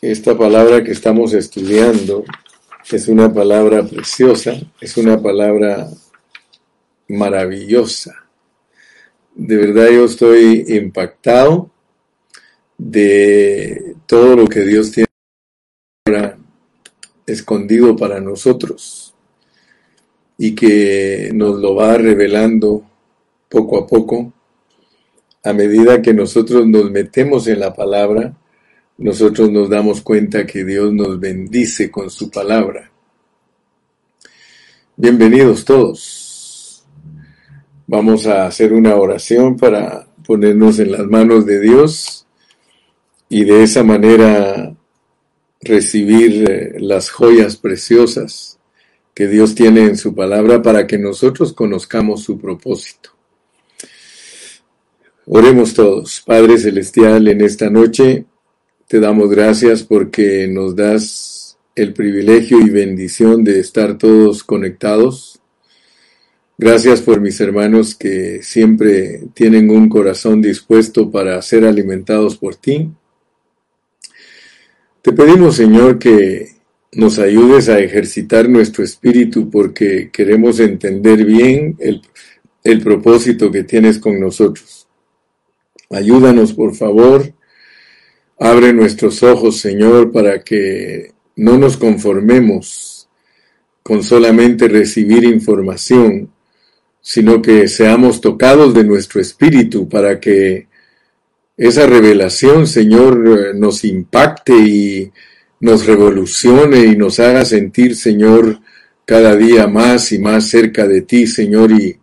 esta palabra que estamos estudiando es una palabra preciosa, es una palabra maravillosa. De verdad yo estoy impactado de todo lo que Dios tiene escondido para nosotros y que nos lo va revelando poco a poco a medida que nosotros nos metemos en la palabra nosotros nos damos cuenta que Dios nos bendice con su palabra. Bienvenidos todos. Vamos a hacer una oración para ponernos en las manos de Dios y de esa manera recibir eh, las joyas preciosas que Dios tiene en su palabra para que nosotros conozcamos su propósito. Oremos todos. Padre Celestial, en esta noche te damos gracias porque nos das el privilegio y bendición de estar todos conectados. Gracias por mis hermanos que siempre tienen un corazón dispuesto para ser alimentados por ti. Te pedimos, Señor, que nos ayudes a ejercitar nuestro espíritu porque queremos entender bien el, propósito que tienes con nosotros. Ayúdanos, por favor, Abre nuestros ojos, Señor, para que no nos conformemos con solamente recibir información, sino que seamos tocados de nuestro espíritu para que esa revelación, Señor, nos impacte y nos revolucione y nos haga sentir, Señor, cada día más y más cerca de ti, Señor, y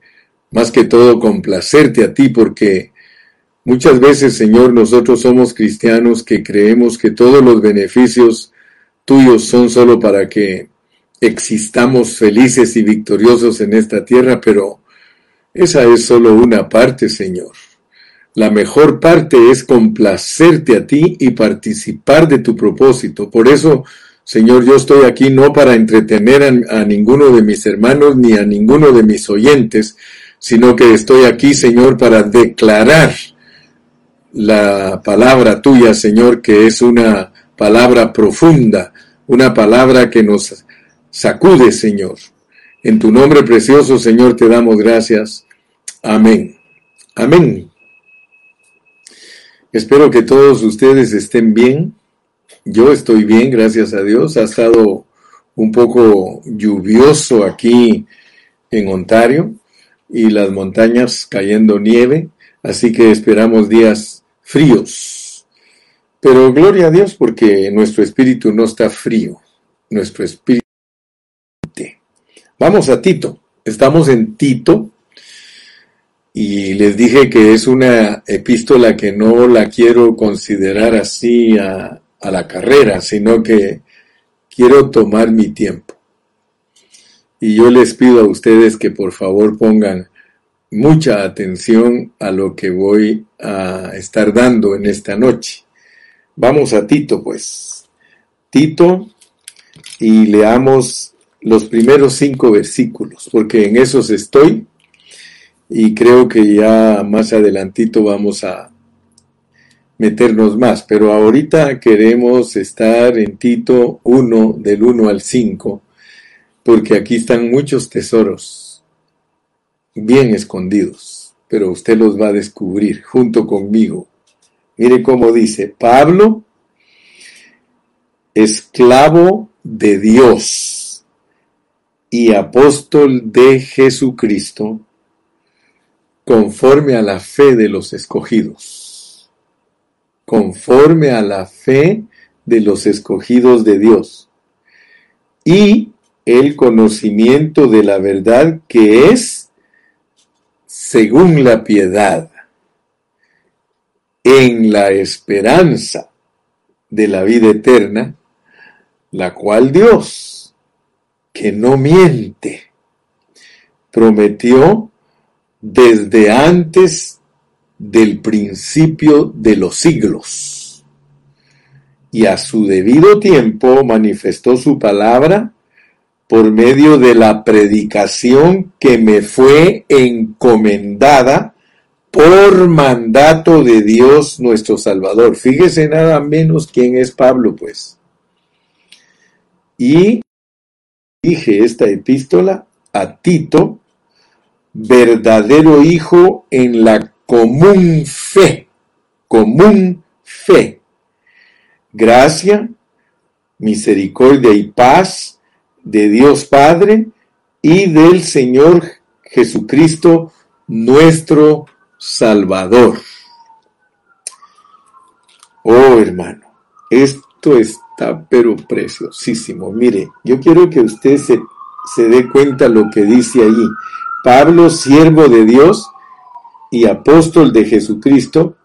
más que todo complacerte a ti, porque Muchas veces, Señor, nosotros somos cristianos que creemos que todos los beneficios tuyos son solo para que existamos felices y victoriosos en esta tierra, pero esa es solo una parte, Señor. La mejor parte es complacerte a ti y participar de tu propósito. Por eso, Señor, yo estoy aquí no para entretener a, a, ninguno de mis hermanos ni a ninguno de mis oyentes, sino que estoy aquí, Señor, para declarar la palabra tuya, Señor, que es una palabra profunda, una palabra que nos sacude, Señor. En tu nombre precioso, Señor, te damos gracias. Amén. Amén. Espero que todos ustedes estén bien. Yo estoy bien, gracias a Dios. Ha estado un poco lluvioso aquí en Ontario y las montañas cayendo nieve, así que esperamos días fríos. Pero gloria a Dios porque nuestro espíritu no está frío, nuestro espíritu. Vamos a Tito, estamos en Tito y les dije que es una epístola que no la quiero considerar así a, a la carrera, sino que quiero tomar mi tiempo. Y yo les pido a ustedes que por favor pongan mucha atención a lo que voy a estar dando en esta noche. Vamos a Tito, pues. Tito, y leamos los primeros cinco versículos, porque en esos estoy y creo que ya más adelantito vamos a meternos más, pero ahorita queremos estar en Tito 1 del 1 al 5, porque aquí están muchos tesoros bien escondidos, pero usted los va a descubrir junto conmigo. Mire cómo dice, Pablo, esclavo de Dios y apóstol de Jesucristo, conforme a la fe de los escogidos, conforme a la fe de los escogidos de Dios, y el conocimiento de la verdad que es según la piedad, en la esperanza de la vida eterna, la cual Dios, que no miente, prometió desde antes del principio de los siglos, y a su debido tiempo manifestó su palabra por medio de la predicación que me fue encomendada por mandato de Dios nuestro Salvador. Fíjese nada menos quién es Pablo, pues. Y dije esta epístola a Tito, verdadero hijo en la común fe, común fe. Gracia, misericordia y paz de Dios Padre y del Señor Jesucristo nuestro Salvador. Oh hermano, esto está pero preciosísimo. Mire, yo quiero que usted se, se dé cuenta lo que dice ahí. Pablo, siervo de Dios y apóstol de Jesucristo,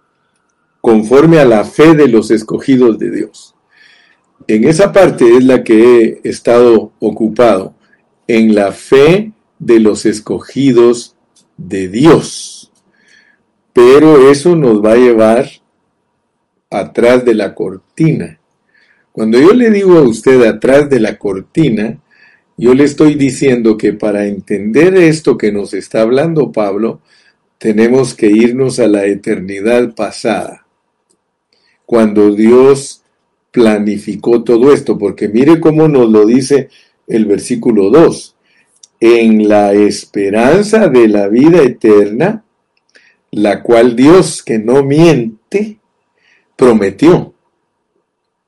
conforme a la fe de los escogidos de Dios. En esa parte es la que he estado ocupado, en la fe de los escogidos de Dios. Pero eso nos va a llevar atrás de la cortina. Cuando yo le digo a usted atrás de la cortina, yo le estoy diciendo que para entender esto que nos está hablando Pablo, tenemos que irnos a la eternidad pasada, cuando Dios planificó todo esto, porque mire cómo nos lo dice el versículo 2 en la esperanza de la vida eterna, la cual Dios que no miente, prometió.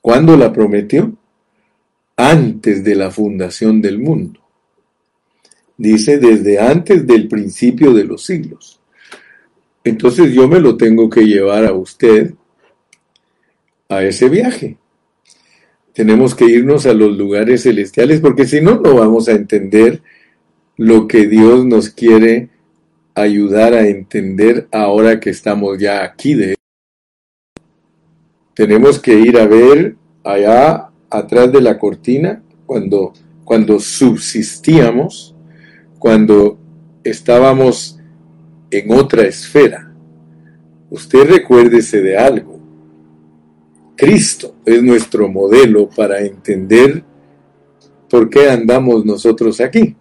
¿Cuándo la prometió? Antes de la fundación del mundo. Dice desde antes del principio de los siglos. Entonces yo me lo tengo que llevar a usted a ese viaje. Tenemos que irnos a los lugares celestiales porque si no, no vamos a entender lo que Dios nos quiere ayudar a entender ahora que estamos ya aquí de tenemos que ir a ver allá atrás de la cortina cuando cuando subsistíamos cuando estábamos en otra esfera. Usted recuérdese de algo Cristo es nuestro modelo para entender por qué andamos nosotros aquí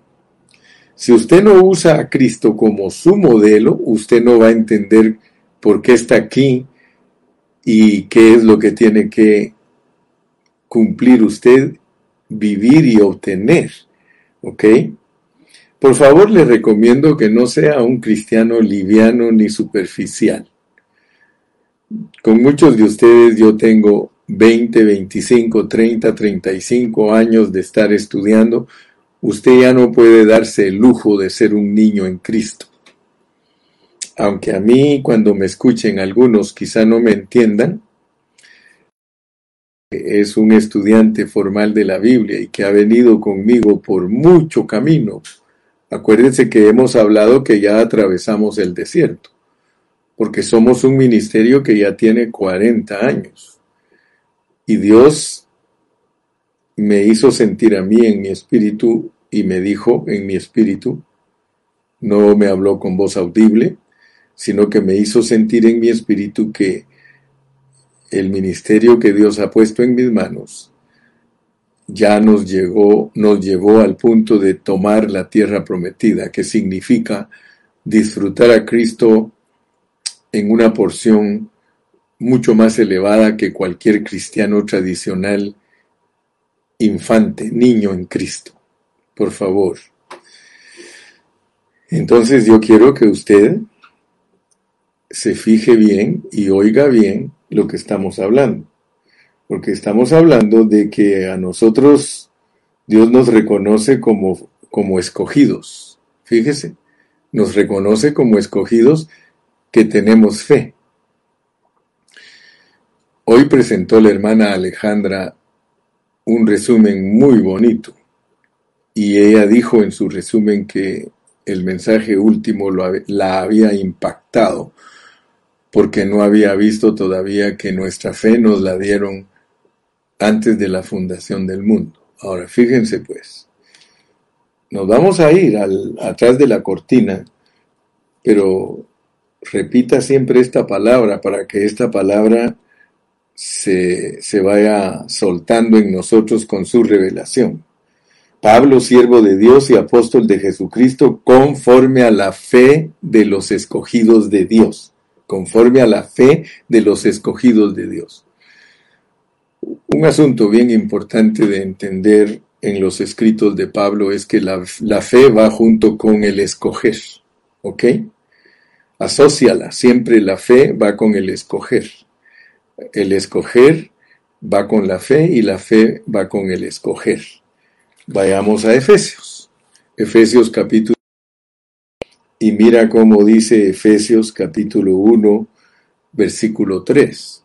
si usted no usa a Cristo como su modelo, usted no va a entender por qué está aquí y qué es lo que tiene que cumplir usted, vivir y obtener. ¿Ok? Por favor, le recomiendo que no sea un cristiano liviano ni superficial. Con muchos de ustedes yo tengo 20, 25, 30, 35 años de estar estudiando Usted ya no puede darse el lujo de ser un niño en Cristo. Aunque a mí, cuando me escuchen algunos, quizá no me entiendan, es un estudiante formal de la Biblia y que ha venido conmigo por mucho camino. Acuérdense que hemos hablado que ya atravesamos el desierto, porque somos un ministerio que ya tiene 40 años. Y Dios me hizo sentir a mí en mi espíritu y me dijo en mi espíritu, no me habló con voz audible, sino que me hizo sentir en mi espíritu que el ministerio que Dios ha puesto en mis manos ya nos llegó, nos llevó al punto de tomar la tierra prometida, que significa disfrutar a Cristo en una porción mucho más elevada que cualquier cristiano tradicional infante, niño en Cristo, por favor. Entonces yo quiero que usted se fije bien y oiga bien lo que estamos hablando, porque estamos hablando de que a nosotros Dios nos reconoce como, como escogidos. Fíjese, nos reconoce como escogidos que tenemos fe. Hoy presentó la hermana Alejandra un resumen muy bonito. Y ella dijo en su resumen que el mensaje último la había impactado porque no había visto todavía que nuestra fe nos la dieron antes de la fundación del mundo. Ahora, fíjense pues, nos vamos a ir atrás de la cortina, pero repita siempre esta palabra para que esta palabra se, vaya soltando en nosotros con su revelación. Pablo, siervo de Dios y apóstol de Jesucristo, conforme a la fe de los escogidos de Dios, conforme a la fe de los escogidos de Dios. Un asunto bien importante de entender en los escritos de Pablo es que la, la fe va junto con el escoger, ¿ok? Asociala, siempre la fe va con el escoger. El escoger va con la fe y la fe va con el escoger. Vayamos a Efesios. Efesios capítulo y mira cómo dice Efesios capítulo 1 versículo 3.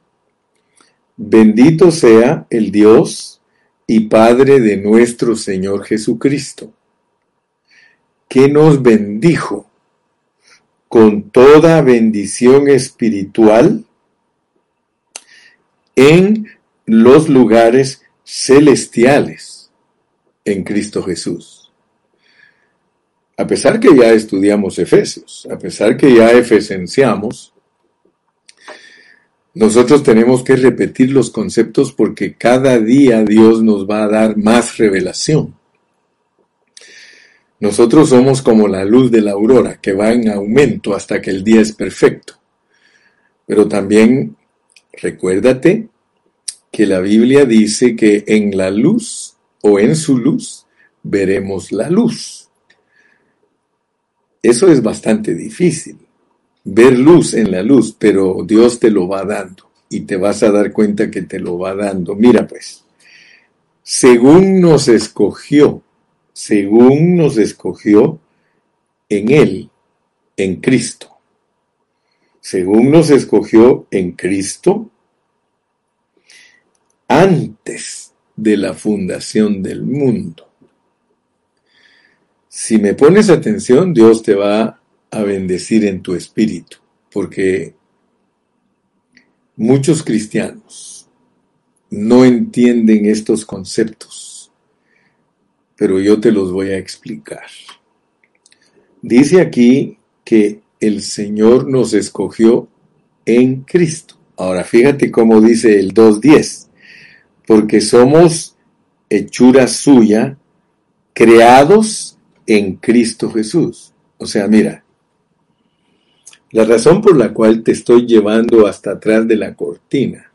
Bendito sea el Dios y Padre de nuestro Señor Jesucristo, que nos bendijo con toda bendición espiritual en los lugares celestiales en Cristo Jesús. A pesar que ya estudiamos Efesios, a pesar que ya efesenciamos, nosotros tenemos que repetir los conceptos porque cada día Dios nos va a dar más revelación. Nosotros somos como la luz de la aurora, que va en aumento hasta que el día es perfecto. Pero también recuérdate que la Biblia dice que en la luz o en su luz veremos la luz. Eso es bastante difícil, ver luz en la luz, pero Dios te lo va dando y te vas a dar cuenta que te lo va dando. Mira pues, según nos escogió, según nos escogió en Él, en Cristo. Según nos escogió en Cristo, antes de la fundación del mundo. Si me pones atención, Dios te va a bendecir en tu espíritu, porque muchos cristianos no entienden estos conceptos, pero yo te los voy a explicar. Dice aquí que el Señor nos escogió en Cristo. Ahora fíjate cómo dice el 2.10 porque somos hechura suya, creados en Cristo Jesús. O sea, mira, la razón por la cual te estoy llevando hasta atrás de la cortina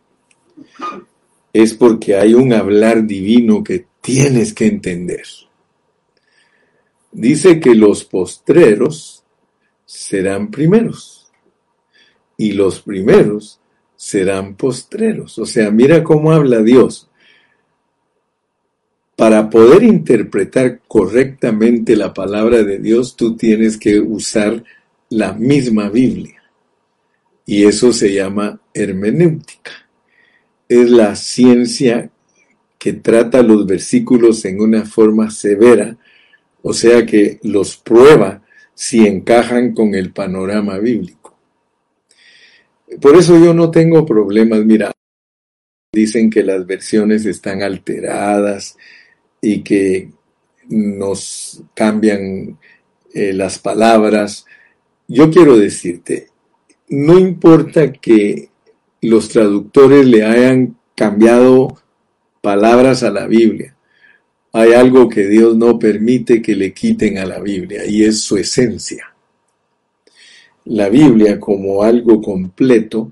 es porque hay un hablar divino que tienes que entender. Dice que los postreros serán primeros y los primeros serán postreros. O sea, mira cómo habla Dios. Para poder interpretar correctamente la palabra de Dios, tú tienes que usar la misma Biblia. Y eso se llama hermenéutica. Es la ciencia que trata los versículos en una forma severa, o sea que los prueba si encajan con el panorama bíblico. Por eso yo no tengo problemas, mira, dicen que las versiones están alteradas y que nos cambian eh, las palabras. Yo quiero decirte, no importa que los traductores le hayan cambiado palabras a la Biblia, hay algo que Dios no permite que le quiten a la Biblia y es su esencia la Biblia como algo completo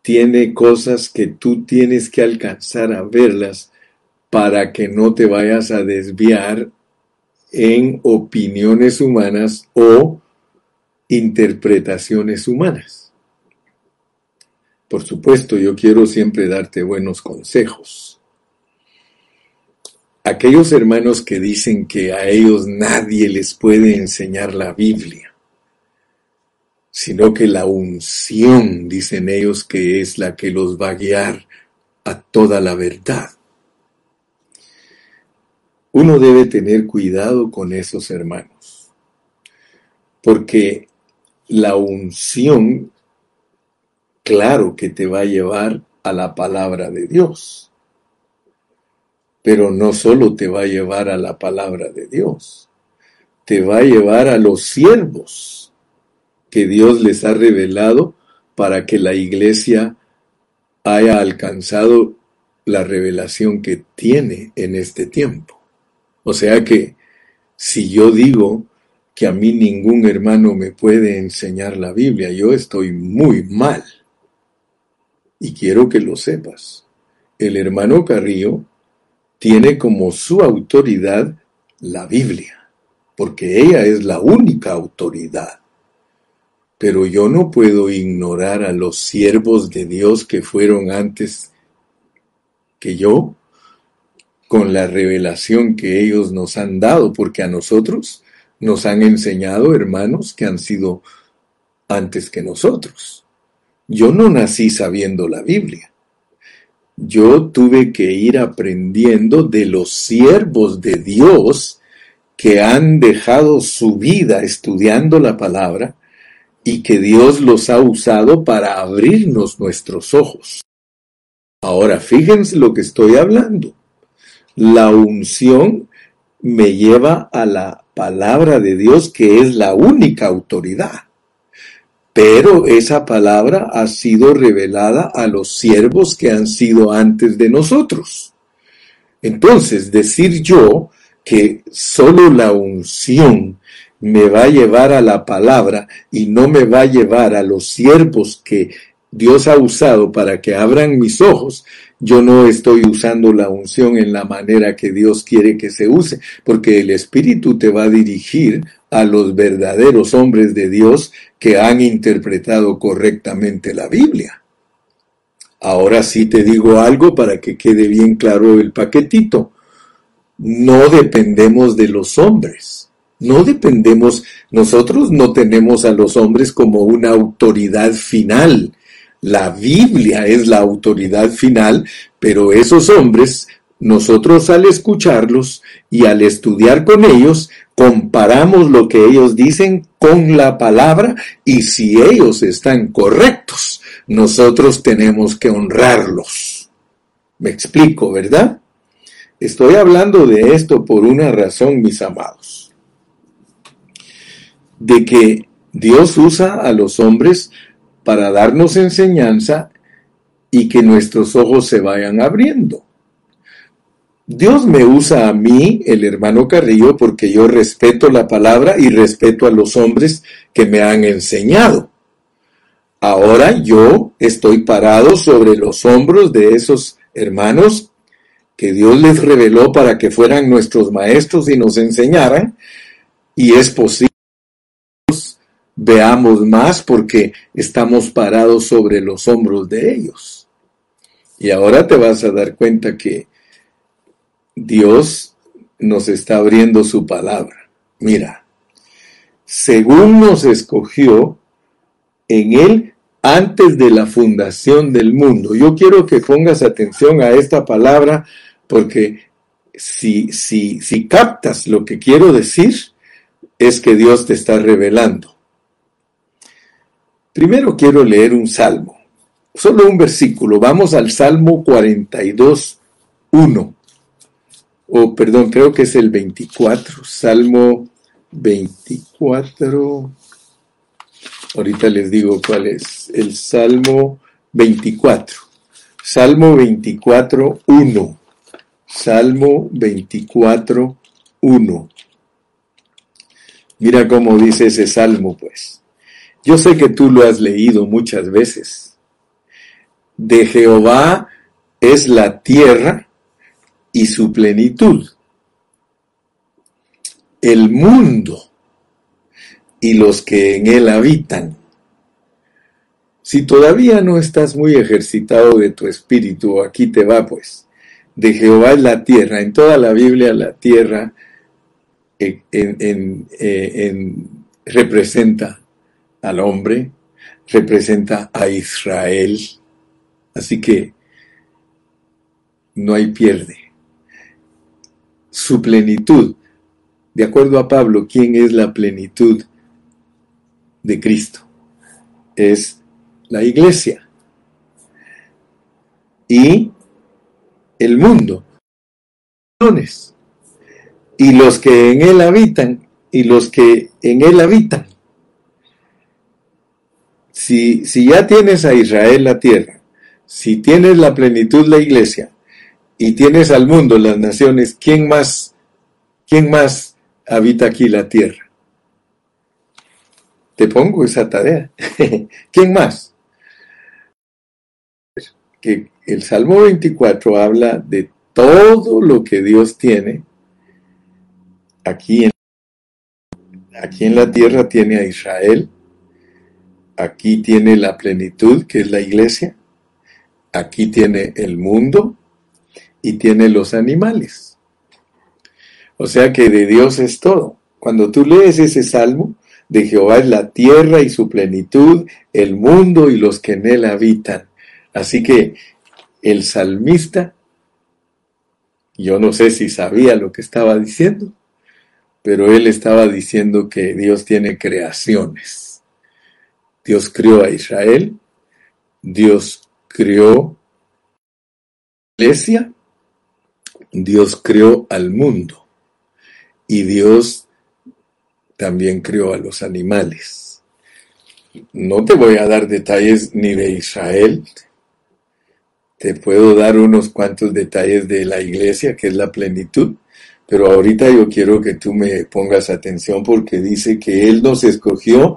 tiene cosas que tú tienes que alcanzar a verlas para que no te vayas a desviar en opiniones humanas o interpretaciones humanas. Por supuesto, yo quiero siempre darte buenos consejos. Aquellos hermanos que dicen que a ellos nadie les puede enseñar la Biblia, sino que la unción, dicen ellos, que es la que los va a guiar a toda la verdad. Uno debe tener cuidado con esos hermanos, porque la unción, claro que te va a llevar a la palabra de Dios, pero no solo te va a llevar a la palabra de Dios, te va a llevar a los siervos que Dios les ha revelado para que la iglesia haya alcanzado la revelación que tiene en este tiempo. O sea que si yo digo que a mí ningún hermano me puede enseñar la Biblia, yo estoy muy mal. Y quiero que lo sepas. El hermano Carrillo tiene como su autoridad la Biblia, porque ella es la única autoridad. Pero yo no puedo ignorar a los siervos de Dios que fueron antes que yo, con la revelación que ellos nos han dado, porque a nosotros nos han enseñado hermanos que han sido antes que nosotros. Yo no nací sabiendo la Biblia. Yo tuve que ir aprendiendo de los siervos de Dios que han dejado su vida estudiando la palabra y que Dios los ha usado para abrirnos nuestros ojos. Ahora, fíjense lo que estoy hablando. La unción me lleva a la palabra de Dios que es la única autoridad. Pero esa palabra ha sido revelada a los siervos que han sido antes de nosotros. Entonces, decir yo que solo la unción me va a llevar a la palabra y no me va a llevar a los siervos que Dios ha usado para que abran mis ojos, yo no estoy usando la unción en la manera que Dios quiere que se use, porque el Espíritu te va a dirigir a los verdaderos hombres de Dios que han interpretado correctamente la Biblia. Ahora sí te digo algo para que quede bien claro el paquetito. No dependemos de los hombres. No dependemos, nosotros no tenemos a los hombres como una autoridad final la Biblia es la autoridad final, pero esos hombres, nosotros al escucharlos y al estudiar con ellos, comparamos lo que ellos dicen con la palabra y si ellos están correctos, nosotros tenemos que honrarlos. Me explico, ¿verdad? Estoy hablando de esto por una razón, mis amados. De que Dios usa a los hombres para darnos enseñanza y que nuestros ojos se vayan abriendo. Dios me usa a mí, el hermano Carrillo, porque yo respeto la palabra y respeto a los hombres que me han enseñado. Ahora yo estoy parado sobre los hombros de esos hermanos que Dios les reveló para que fueran nuestros maestros y nos enseñaran, y es posible veamos más porque estamos parados sobre los hombros de ellos. Y ahora te vas a dar cuenta que Dios nos está abriendo su palabra. Mira, según nos escogió en Él antes de la fundación del mundo. Yo quiero que pongas atención a esta palabra porque si, si, si captas lo que quiero decir, es que Dios te está revelando. Primero quiero leer un salmo, solo un versículo. Vamos al Salmo 42, 1. O perdón, creo que es el 24. Salmo 24. Ahorita les digo cuál es. El Salmo 24. Salmo 24, 1. Salmo 24, 1. Mira cómo dice ese salmo, pues. Yo sé que tú lo has leído muchas veces. De Jehová es la tierra y su plenitud, el mundo y los que en él habitan. Si todavía no estás muy ejercitado de tu espíritu, aquí te va pues. De Jehová es la tierra. En toda la Biblia la tierra eh, representa al hombre, representa a Israel. Así que no hay pierde. Su plenitud, de acuerdo a Pablo, ¿quién es la plenitud de Cristo? Es la iglesia. Y el mundo. Y los que en él habitan, y los que en él habitan. Si, ya tienes a Israel la tierra, si tienes la plenitud la iglesia y tienes al mundo, las naciones, ¿quién más ¿Quién más habita aquí la tierra? Te pongo esa tarea. ¿Quién más? Que el Salmo 24 habla de todo lo que Dios tiene aquí en, aquí en la tierra tiene a Israel, aquí tiene la plenitud que es la iglesia, aquí tiene el mundo y tiene los animales. O sea que de Dios es todo. Cuando tú lees ese salmo, de Jehová es la tierra y su plenitud, el mundo y los que en él habitan. Así que el salmista, yo no sé si sabía lo que estaba diciendo, pero él estaba diciendo que Dios tiene creaciones. Dios crió a Israel, Dios crió la iglesia, Dios crió al mundo y Dios también crió a los animales. No te voy a dar detalles ni de Israel, te puedo dar unos cuantos detalles de la iglesia, que es la plenitud, pero ahorita yo quiero que tú me pongas atención porque dice que Él nos escogió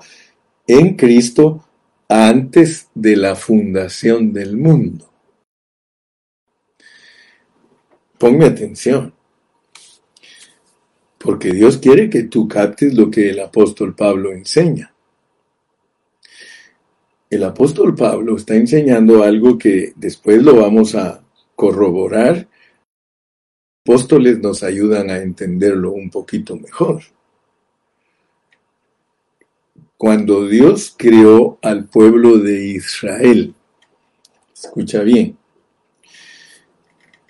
en Cristo antes de la fundación del mundo. Ponme atención, porque Dios quiere que tú captes lo que el apóstol Pablo enseña. El apóstol Pablo está enseñando algo que después lo vamos a corroborar apóstoles nos ayudan a entenderlo un poquito mejor. Cuando Dios creó al pueblo de Israel, escucha bien,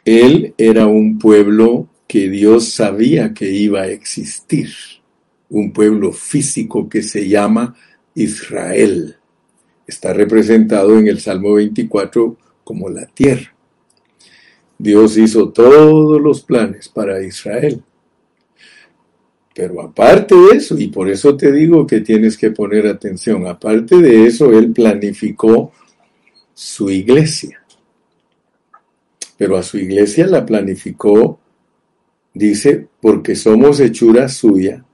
Él era un pueblo que Dios sabía que iba a existir, un pueblo físico que se llama Israel. Está representado en el Salmo 24 como la tierra. Dios hizo todos los planes para Israel. Pero aparte de eso, y por eso te digo que tienes que poner atención, aparte de eso, Él planificó su iglesia. Pero a su iglesia la planificó, dice, porque somos hechura suya,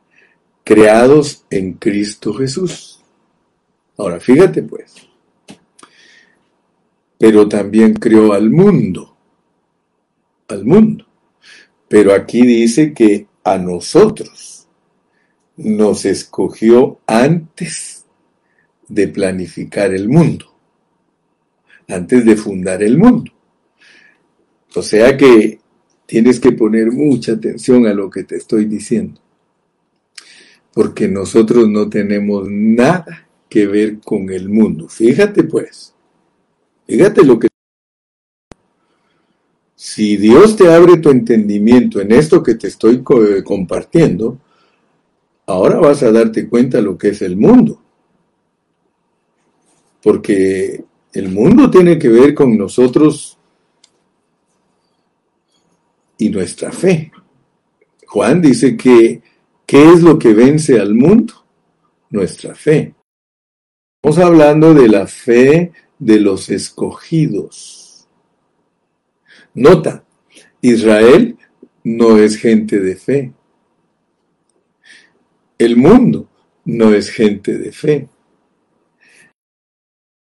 creados en Cristo Jesús. Ahora, fíjate pues, pero también creó al mundo al mundo. Pero aquí dice que a nosotros nos escogió antes de planificar el mundo, antes de fundar el mundo. O sea que tienes que poner mucha atención a lo que te estoy diciendo, porque nosotros no tenemos nada que ver con el mundo. Fíjate pues, fíjate lo que si Dios te abre tu entendimiento en esto que te estoy eh, compartiendo, ahora vas a darte cuenta lo que es el mundo. Porque el mundo tiene que ver con nosotros y nuestra fe. Juan dice que, ¿qué es lo que vence al mundo? Nuestra fe. Estamos hablando de la fe de los escogidos Nota, Israel no es gente de fe. El mundo no es gente de fe.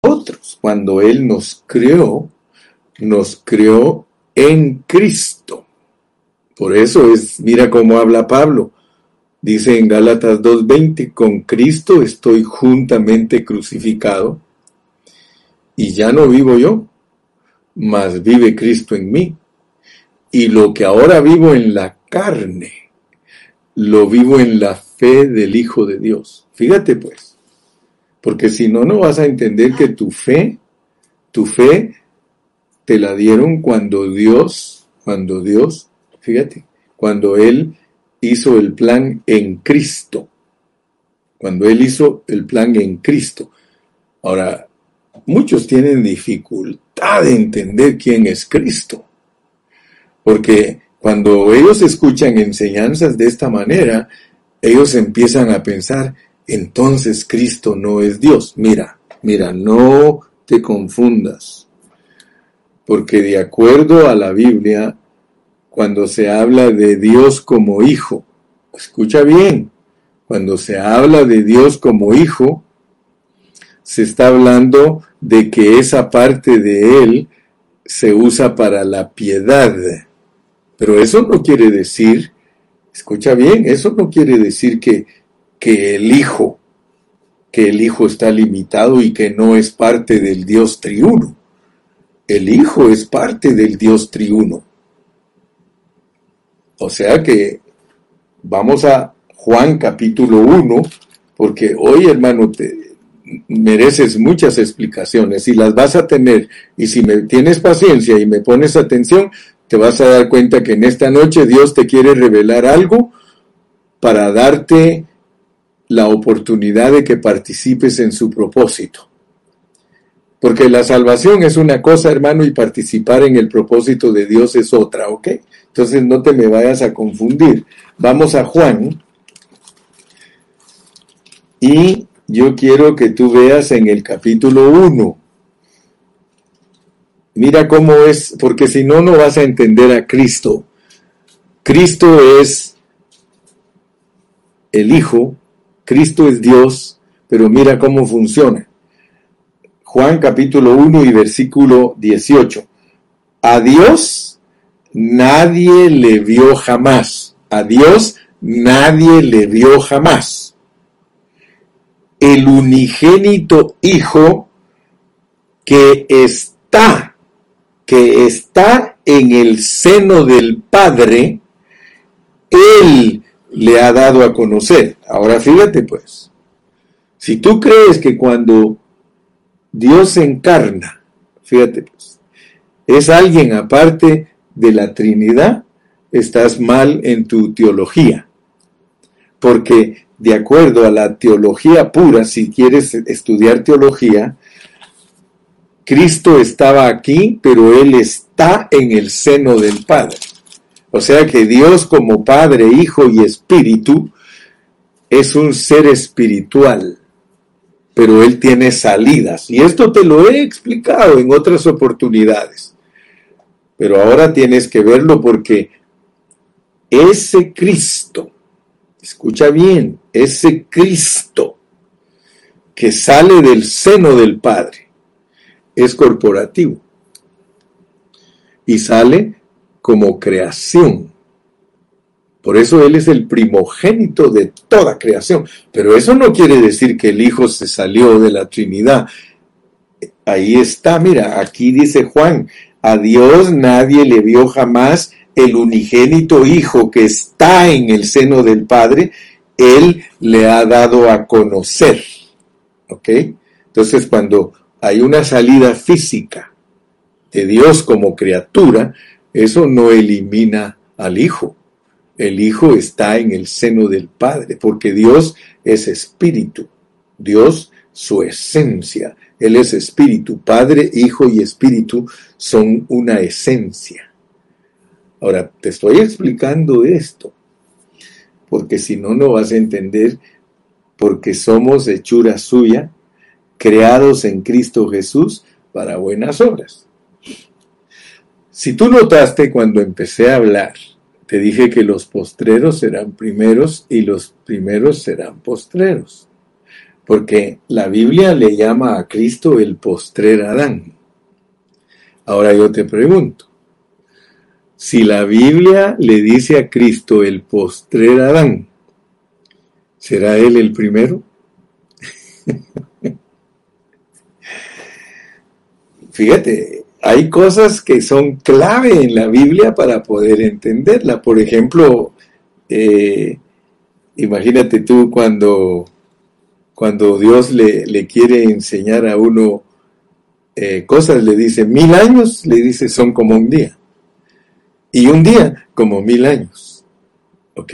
Otros, cuando Él nos creó, nos creó en Cristo. Por eso es, mira cómo habla Pablo. Dice en Gálatas 2.20, con Cristo estoy juntamente crucificado y ya no vivo yo, mas vive Cristo en mí. Y lo que ahora vivo en la carne, lo vivo en la fe del Hijo de Dios. Fíjate pues, porque si no, no vas a entender que tu fe, tu fe te la dieron cuando Dios, cuando Dios, fíjate, cuando Él hizo el plan en Cristo. Cuando Él hizo el plan en Cristo. Ahora, muchos tienen dificultad de entender quién es Cristo. Porque cuando ellos escuchan enseñanzas de esta manera, ellos empiezan a pensar, entonces Cristo no es Dios. Mira, mira, no te confundas. Porque de acuerdo a la Biblia, cuando se habla de Dios como hijo. Escucha bien, cuando se habla de Dios como hijo, se está hablando de que esa parte de Él se usa para la piedad. Pero eso no quiere decir, escucha bien, eso no quiere decir que, que el Hijo, que el Hijo está limitado y que no es parte del Dios triuno. El Hijo es parte del Dios triuno. O sea que vamos a Juan capítulo 1, porque hoy hermano te mereces muchas explicaciones y las vas a tener. Y si me tienes paciencia y me pones atención, te vas a dar cuenta que en esta noche Dios te quiere revelar algo para darte la oportunidad de que participes en su propósito. Porque la salvación es una cosa, hermano, y participar en el propósito de Dios es otra, ¿ok? Entonces no te me vayas a confundir. Vamos a Juan. Y yo quiero que tú veas en el capítulo 1. Mira cómo es, porque si no, no vas a entender a Cristo. Cristo es el Hijo, Cristo es Dios, pero mira cómo funciona. Juan capítulo 1 y versículo 18. A Dios nadie le vio jamás. A Dios nadie le vio jamás. El unigénito Hijo que está que está en el seno del Padre, Él le ha dado a conocer. Ahora fíjate pues, si tú crees que cuando Dios se encarna, fíjate pues, es alguien aparte de la Trinidad, estás mal en tu teología. Porque de acuerdo a la teología pura, si quieres estudiar teología, Cristo estaba aquí, pero Él está en el seno del Padre. O sea que Dios como Padre, Hijo y Espíritu es un ser espiritual, pero Él tiene salidas. Y esto te lo he explicado en otras oportunidades. Pero ahora tienes que verlo porque ese Cristo, escucha bien, ese Cristo que sale del seno del Padre, es corporativo y sale como creación. Por eso Él es el primogénito de toda creación. Pero eso no quiere decir que el Hijo se salió de la Trinidad. Ahí está, mira, aquí dice Juan, a Dios nadie le vio jamás el unigénito Hijo que está en el seno del Padre, Él le ha dado a conocer. ¿Ok? Entonces cuando hay una salida física de Dios como criatura, eso no elimina al Hijo. El Hijo está en el seno del Padre, porque Dios es espíritu. Dios, su esencia. Él es espíritu. Padre, Hijo y Espíritu son una esencia. Ahora, te estoy explicando esto, porque si no, no vas a entender, porque somos hechura suya, creados en Cristo Jesús para buenas obras. Si tú notaste cuando empecé a hablar, te dije que los postreros serán primeros y los primeros serán postreros, porque la Biblia le llama a Cristo el postrer Adán. Ahora yo te pregunto, si la Biblia le dice a Cristo el postrer Adán, ¿será él el primero? Fíjate, hay cosas que son clave en la Biblia para poder entenderla. Por ejemplo, eh, imagínate tú cuando, cuando Dios le, quiere enseñar a uno eh, cosas, le dice mil años, le dice son como un día. Y un día como mil años. ¿Ok?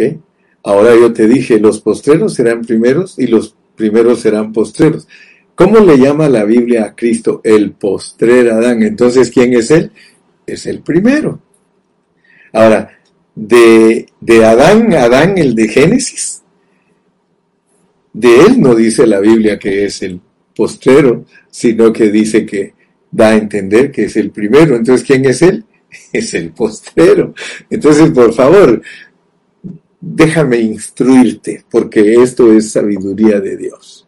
Ahora yo te dije, los postreros serán primeros y los primeros serán postreros. ¿Cómo le llama la Biblia a Cristo el postrer Adán? Entonces, ¿quién es él? Es el primero. Ahora, de, de Adán, Adán el de Génesis, de él no dice la Biblia que es el postrero, sino que dice que da a entender que es el primero. Entonces, ¿quién es él? es el postrero. Entonces, por favor, déjame instruirte, porque esto es sabiduría de Dios.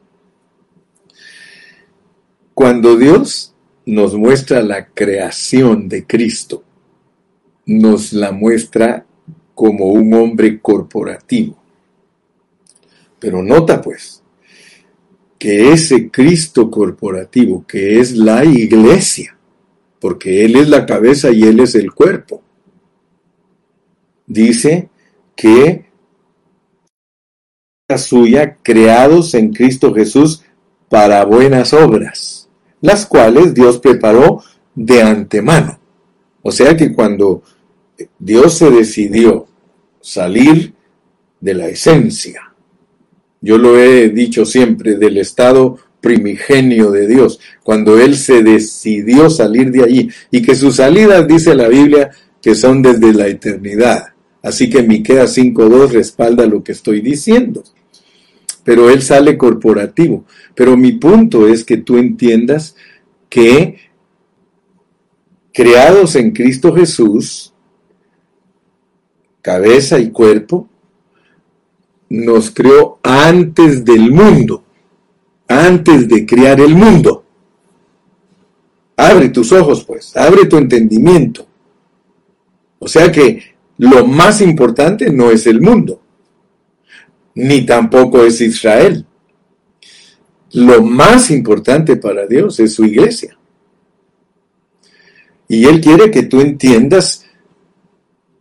Cuando Dios nos muestra la creación de Cristo, nos la muestra como un hombre corporativo. Pero nota pues que ese Cristo corporativo, que es la iglesia, porque Él es la cabeza y Él es el cuerpo, dice que suya creados en Cristo Jesús para buenas obras, las cuales Dios preparó de antemano. O sea que cuando Dios se decidió salir de la esencia, yo lo he dicho siempre, del estado primigenio de Dios, cuando Él se decidió salir de allí, y que sus salidas, dice la Biblia, que son desde la eternidad. Así que Miqueas 5.2 respalda lo que estoy diciendo. Pero Él sale corporativo. Pero mi punto es que tú entiendas que creados en Cristo Jesús, cabeza y cuerpo, nos creó antes del mundo, antes de crear el mundo. Abre tus ojos, pues, abre tu entendimiento. O sea que lo más importante no es el mundo, ni tampoco es Israel. Lo más importante para Dios es su iglesia. Y Él quiere que tú entiendas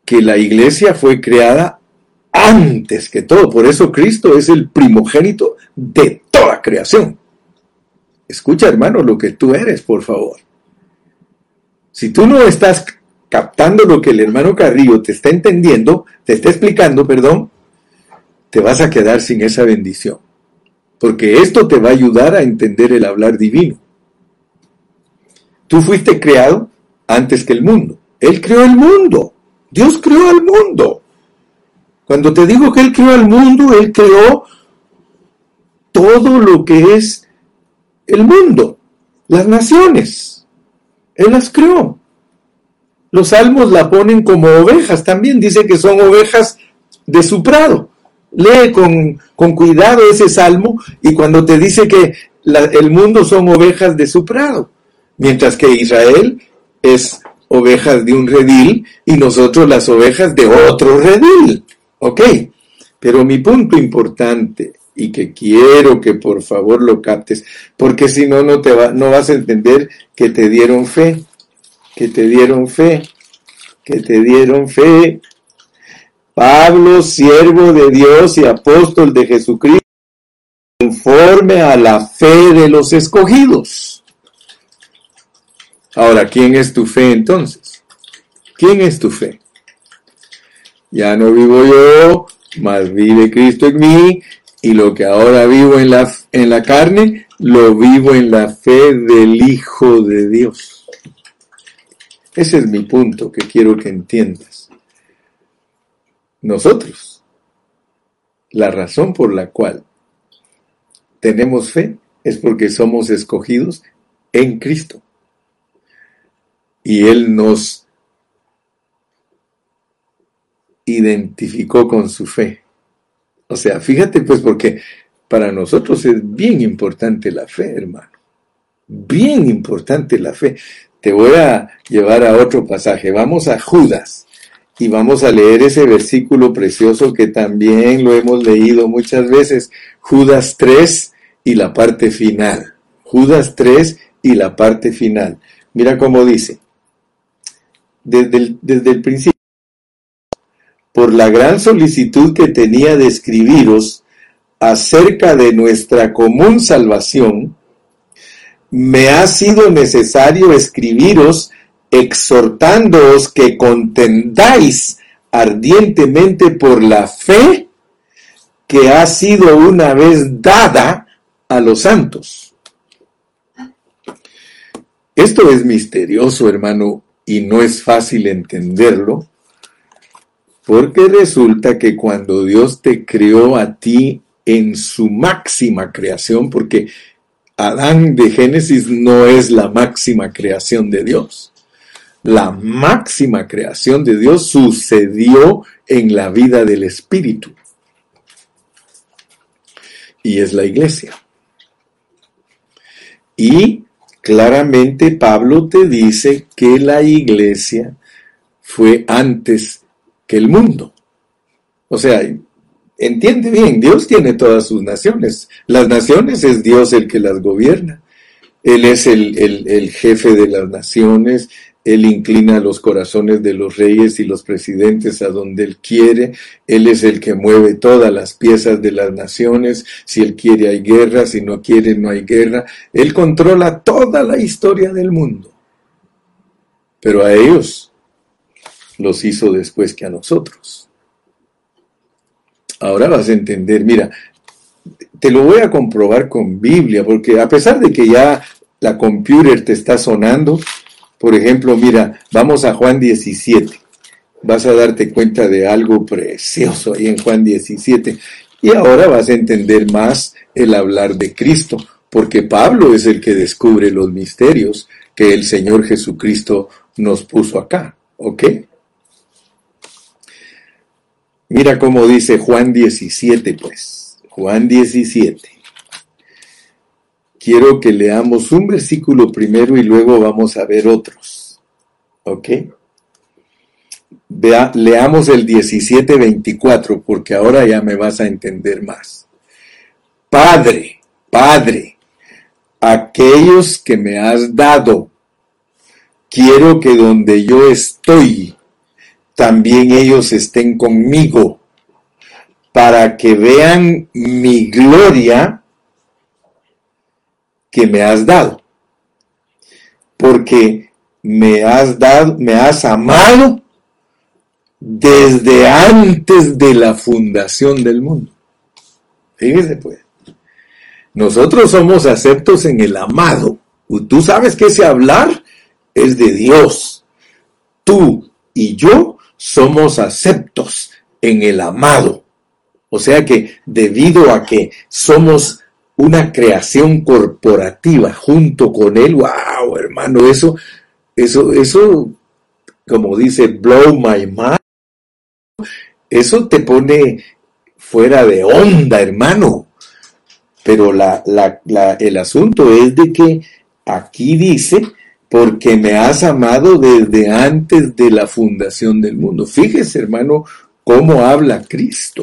que la iglesia fue creada antes que todo. Por eso Cristo es el primogénito de toda creación. Escucha, hermano, lo que tú eres, por favor. Si tú no estás captando lo que el hermano Carrillo te está entendiendo, te está explicando, perdón, te vas a quedar sin esa bendición. Porque esto te va a ayudar a entender el hablar divino. Tú fuiste creado antes que el mundo. Él creó el mundo. Dios creó el mundo. Cuando te digo que Él creó al mundo, Él creó todo lo que es el mundo, las naciones. Él las creó. Los salmos la ponen como ovejas también, dice que son ovejas de su prado. Lee con, con cuidado ese salmo y cuando te dice que el mundo son ovejas de su prado, mientras que Israel es ovejas de un redil y nosotros las ovejas de otro redil. Ok, pero mi punto importante y que quiero que por favor lo captes, porque si no, no, te va, no vas a entender que te dieron fe, que te dieron fe, que te dieron fe. Pablo, siervo de Dios y apóstol de Jesucristo, conforme a la fe de los escogidos. Ahora, ¿quién es tu fe entonces? ¿Quién es tu fe? Ya no vivo yo, mas vive Cristo en mí, y lo que ahora vivo en la, en la carne, lo vivo en la fe del Hijo de Dios. Ese es mi punto que quiero que entiendas. Nosotros, la razón por la cual tenemos fe es porque somos escogidos en Cristo. Y Él nos identificó con su fe. O sea, fíjate pues porque para nosotros es bien importante la fe, hermano. Bien importante la fe. Te voy a llevar a otro pasaje. Vamos a Judas y vamos a leer ese versículo precioso que también lo hemos leído muchas veces. Judas 3 y la parte final. Judas 3 y la parte final. Mira cómo dice. Desde el, desde el principio por la gran solicitud que tenía de escribiros acerca de nuestra común salvación, me ha sido necesario escribiros exhortándoos que contendáis ardientemente por la fe que ha sido una vez dada a los santos. Esto es misterioso, hermano, y no es fácil entenderlo, porque resulta que cuando Dios te creó a ti en su máxima creación, porque Adán de Génesis no es la máxima creación de Dios. la máxima creación de Dios sucedió en la vida del Espíritu. Y es la iglesia. Y claramente Pablo te dice que la iglesia fue antes que el mundo. O sea, entiende bien, Dios tiene todas sus naciones. Las naciones es Dios el que las gobierna. Él es el, el, jefe de las naciones, él inclina los corazones de los reyes y los presidentes a donde Él quiere. Él es el que mueve todas las piezas de las naciones. Si Él quiere hay guerra, si no quiere no hay guerra. Él controla toda la historia del mundo. Pero a ellos los hizo después que a nosotros. Ahora vas a entender, mira, te lo voy a comprobar con Biblia, porque a pesar de que ya la computer te está sonando, por ejemplo, mira, vamos a Juan 17. Vas a darte cuenta de algo precioso ahí en Juan 17. Y ahora vas a entender más el hablar de Cristo, porque Pablo es el que descubre los misterios que el Señor Jesucristo nos puso acá. ¿Ok? Mira cómo dice Juan 17, pues. Juan 17 quiero que leamos un versículo primero y luego vamos a ver otros. ¿Ok? Vea, leamos el 17-24 porque ahora ya me vas a entender más. Padre, Padre, aquellos que me has dado, quiero que donde yo estoy, también ellos estén conmigo, para que vean mi gloria que me has dado. Porque me has dado, me has amado desde antes de la fundación del mundo. Fíjese pues. Nosotros somos aceptos en el amado. Tú sabes que ese hablar es de Dios. Tú y yo somos aceptos en el amado. O sea que debido a que somos una creación corporativa junto con él, wow, hermano, eso, eso, eso, como dice, blow my mind, eso te pone fuera de onda, hermano. Pero la, la, el asunto es de que aquí dice, porque me has amado desde antes de la fundación del mundo. Fíjese, hermano, cómo habla Cristo.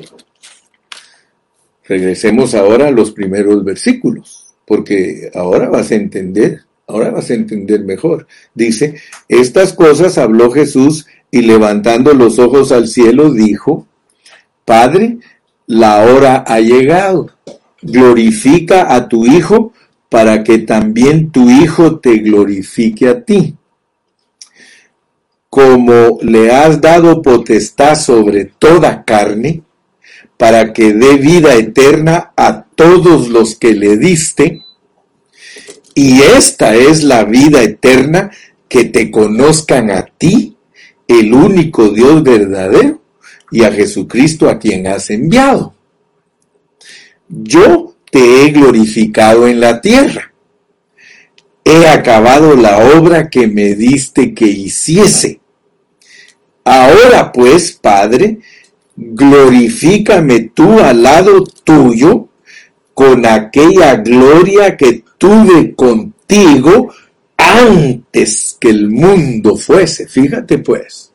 Regresemos ahora a los primeros versículos, porque ahora vas a entender, ahora vas a entender mejor. Dice, estas cosas habló Jesús y levantando los ojos al cielo dijo, Padre, la hora ha llegado, glorifica a tu Hijo para que también tu Hijo te glorifique a ti. Como le has dado potestad sobre toda carne, para que dé vida eterna a todos los que le diste. Y esta es la vida eterna, que te conozcan a ti, el único Dios verdadero, y a Jesucristo a quien has enviado. Yo te he glorificado en la tierra. He acabado la obra que me diste que hiciese. Ahora pues, Padre, glorifícame tú al lado tuyo con aquella gloria que tuve contigo antes que el mundo fuese. Fíjate pues.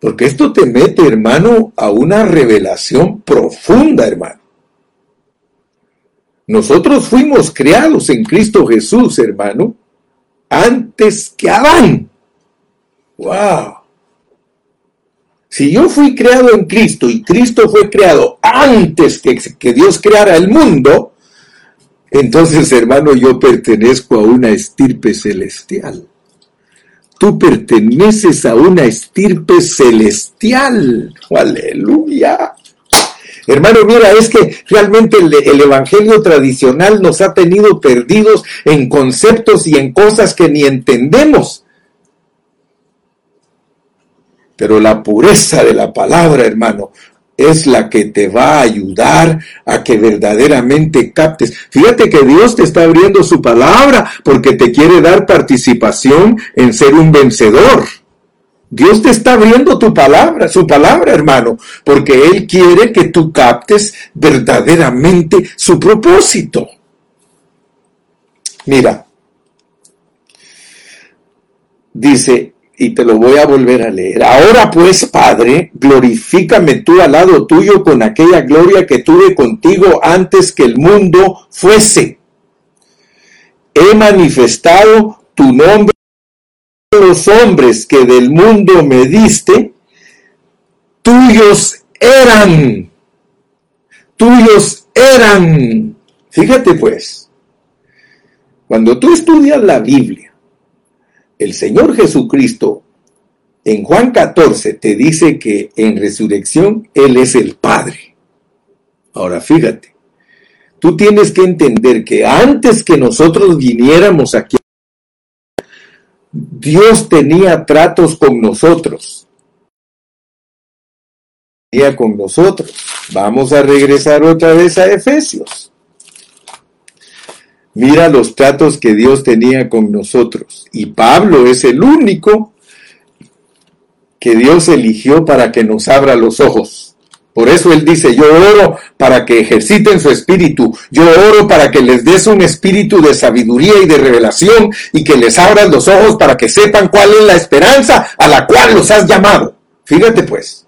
Porque esto te mete, hermano, a una revelación profunda, hermano. Nosotros fuimos creados en Cristo Jesús, hermano, antes que Adán. ¡Wow! Si yo fui creado en Cristo y Cristo fue creado antes que, que Dios creara el mundo, entonces, hermano, yo pertenezco a una estirpe celestial. Tú perteneces a una estirpe celestial. Aleluya. Hermano, mira, es que realmente el, el, Evangelio tradicional nos ha tenido perdidos en conceptos y en cosas que ni entendemos. Pero la pureza de la palabra, hermano, es la que te va a ayudar a que verdaderamente captes. Fíjate que Dios te está abriendo su palabra porque te quiere dar participación en ser un vencedor. Dios te está abriendo tu palabra, su palabra, hermano, porque Él quiere que tú captes verdaderamente su propósito. Mira, dice, y te lo voy a volver a leer. Ahora pues, Padre, glorifícame tú al lado tuyo con aquella gloria que tuve contigo antes que el mundo fuese. He manifestado tu nombre los hombres que del mundo me diste, tuyos eran, tuyos eran. Fíjate pues, cuando tú estudias la Biblia, el Señor Jesucristo en Juan 14 te dice que en resurrección Él es el Padre. Ahora fíjate, tú tienes que entender que antes que nosotros viniéramos aquí, Dios tenía tratos con nosotros. Tenía con nosotros. Vamos a regresar otra vez a Efesios. Mira los tratos que Dios tenía con nosotros. Y Pablo es el único que Dios eligió para que nos abra los ojos. Por eso él dice, yo oro para que ejerciten su espíritu, yo oro para que les des un espíritu de sabiduría y de revelación y que les abras los ojos para que sepan cuál es la esperanza a la cual los has llamado. Fíjate pues.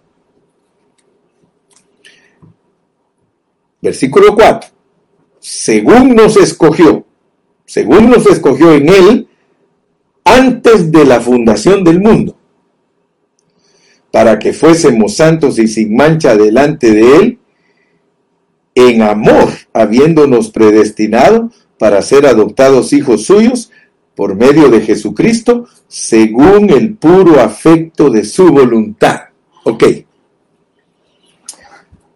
Versículo 4 según nos escogió, según nos escogió en Él, antes de la fundación del mundo, para que fuésemos santos y sin mancha delante de Él, en amor, habiéndonos predestinado para ser adoptados hijos suyos por medio de Jesucristo, según el puro afecto de su voluntad. Ok.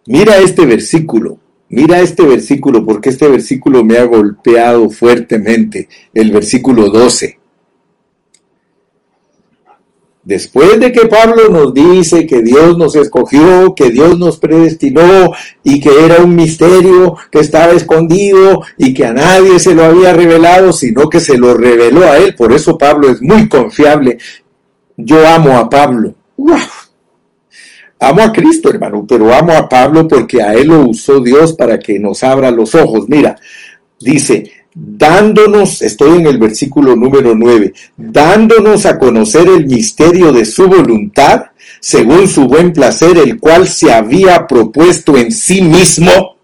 Mira este versículo. Mira este versículo, porque este versículo me ha golpeado fuertemente, el versículo 12. Después de que Pablo nos dice que Dios nos escogió, que Dios nos predestinó y que era un misterio que estaba escondido y que a nadie se lo había revelado, sino que se lo reveló a él. Por eso Pablo es muy confiable. Yo amo a Pablo. Amo a Cristo, hermano, pero amo a Pablo porque a él lo usó Dios para que nos abra los ojos. Mira, dice, dándonos, estoy en el versículo número 9, dándonos a conocer el misterio de su voluntad, según su buen placer, el cual se había propuesto en sí mismo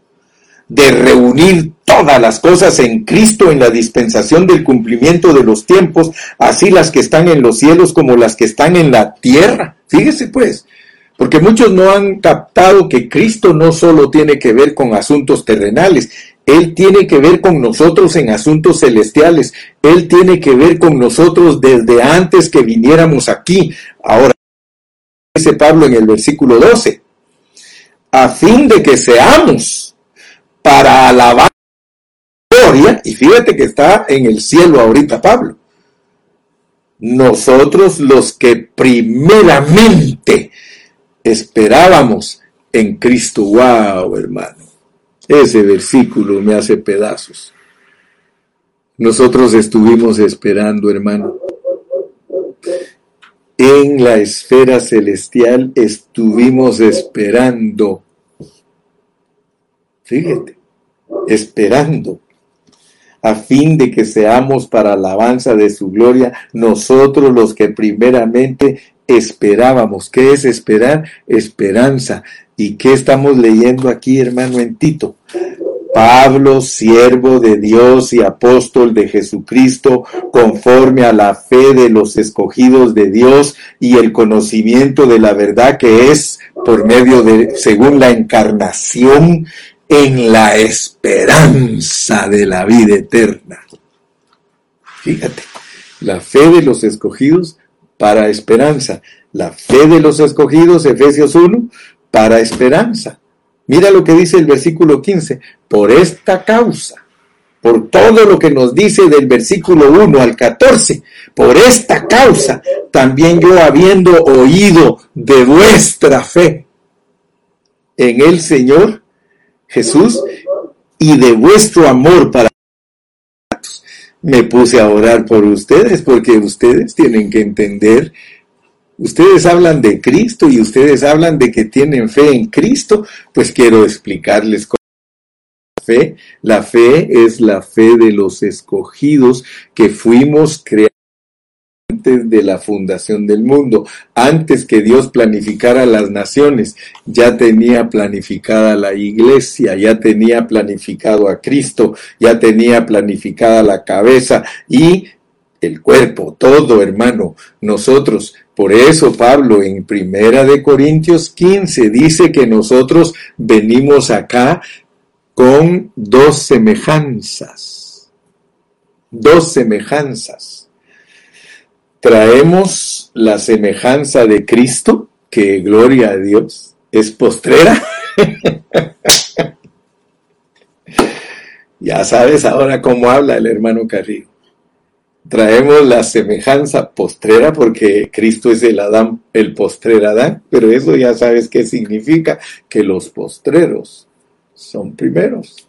de reunir todas las cosas en Cristo en la dispensación del cumplimiento de los tiempos, así las que están en los cielos como las que están en la tierra. Fíjese pues, porque muchos no han captado que Cristo no solo tiene que ver con asuntos terrenales, Él tiene que ver con nosotros en asuntos celestiales, Él tiene que ver con nosotros desde antes que viniéramos aquí. Ahora, dice Pablo en el versículo 12, a fin de que seamos para alabar gloria, y fíjate que está en el cielo ahorita Pablo, nosotros los que primeramente esperábamos en Cristo. Wow, hermano. Ese versículo me hace pedazos. Nosotros estuvimos esperando, hermano. En la esfera celestial estuvimos esperando. Fíjate, esperando a fin de que seamos para alabanza de su gloria nosotros los que primeramente esperábamos. ¿Qué es esperar? Esperanza. ¿Y qué estamos leyendo aquí, hermano, en Tito? Pablo, siervo de Dios y apóstol de Jesucristo, conforme a la fe de los escogidos de Dios y el conocimiento de la verdad que es por medio de, según la encarnación, en la esperanza de la vida eterna. Fíjate, la fe de los escogidos para esperanza. La fe de los escogidos, Efesios 1, para esperanza. Mira lo que dice el versículo 15. Por esta causa, por todo lo que nos dice del versículo 1 al 14, por esta causa, también yo habiendo oído de vuestra fe. en el Señor Jesús y de vuestro amor para me puse a orar por ustedes porque ustedes tienen que entender Ustedes hablan de Cristo y ustedes hablan de que tienen fe en Cristo, pues quiero explicarles cómo la fe. La fe es la fe de los escogidos que fuimos creados antes de la fundación del mundo, antes que Dios planificara las naciones, ya tenía planificada la iglesia, ya tenía planificado a Cristo, ya tenía planificada la cabeza y el cuerpo, todo hermano, nosotros por eso Pablo en Primera de Corintios 15 dice que nosotros venimos acá con dos semejanzas. Dos semejanzas. Traemos la semejanza de Cristo, que gloria a Dios, es postrera. ya sabes ahora cómo habla el hermano Carrillo traemos la semejanza postrera porque Cristo es el Adán, el postrer Adán, pero eso ya sabes qué significa, que los postreros son primeros.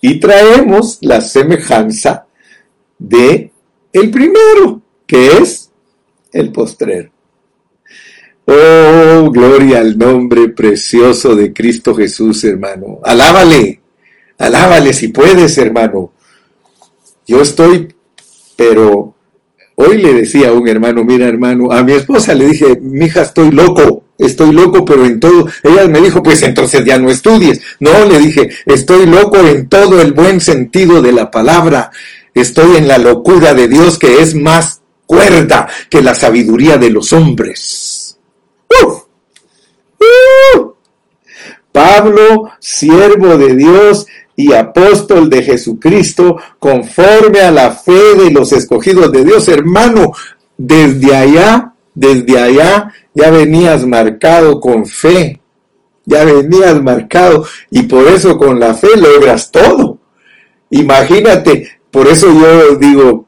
Y traemos la semejanza de el primero, que es el postrero. Oh, gloria al nombre precioso de Cristo Jesús, hermano. Alábale, alábale si puedes, hermano. Yo estoy pero hoy le decía a un hermano, mira hermano, a mi esposa le dije, mija, estoy loco, estoy loco, pero en todo. Ella me dijo, pues entonces ya no estudies. No, le dije, estoy loco en todo el buen sentido de la palabra. Estoy en la locura de Dios que es más cuerda que la sabiduría de los hombres. Pablo, siervo de Dios, y apóstol de Jesucristo conforme a la fe de los escogidos de Dios. Hermano, desde allá, desde allá ya venías marcado con fe, ya venías marcado y por eso con la fe logras todo. Imagínate, por eso yo digo,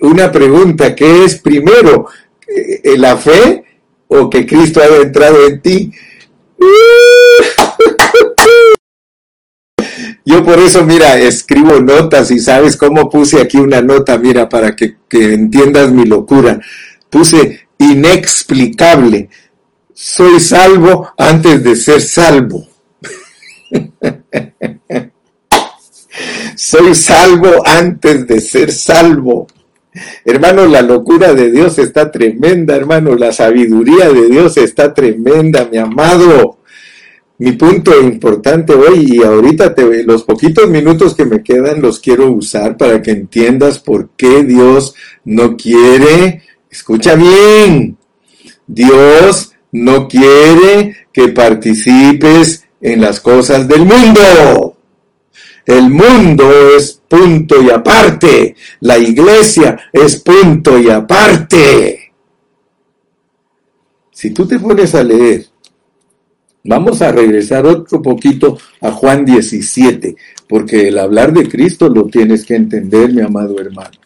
una pregunta, ¿qué es primero? Eh, ¿La fe o que Cristo haya entrado en ti? Yo por eso, mira, escribo notas y sabes cómo puse aquí una nota, mira, para que, entiendas mi locura. Puse inexplicable. Soy salvo antes de ser salvo. Soy salvo antes de ser salvo. Hermano, la locura de Dios está tremenda, hermano. La sabiduría de Dios está tremenda, mi amado mi punto importante hoy y ahorita te, los poquitos minutos que me quedan los quiero usar para que entiendas por qué Dios no quiere, escucha bien, Dios no quiere que participes en las cosas del mundo. El mundo es punto y aparte. La iglesia es punto y aparte. Si tú te pones a leer Vamos a regresar otro poquito a Juan 17, porque el hablar de Cristo lo tienes que entender, mi amado hermano.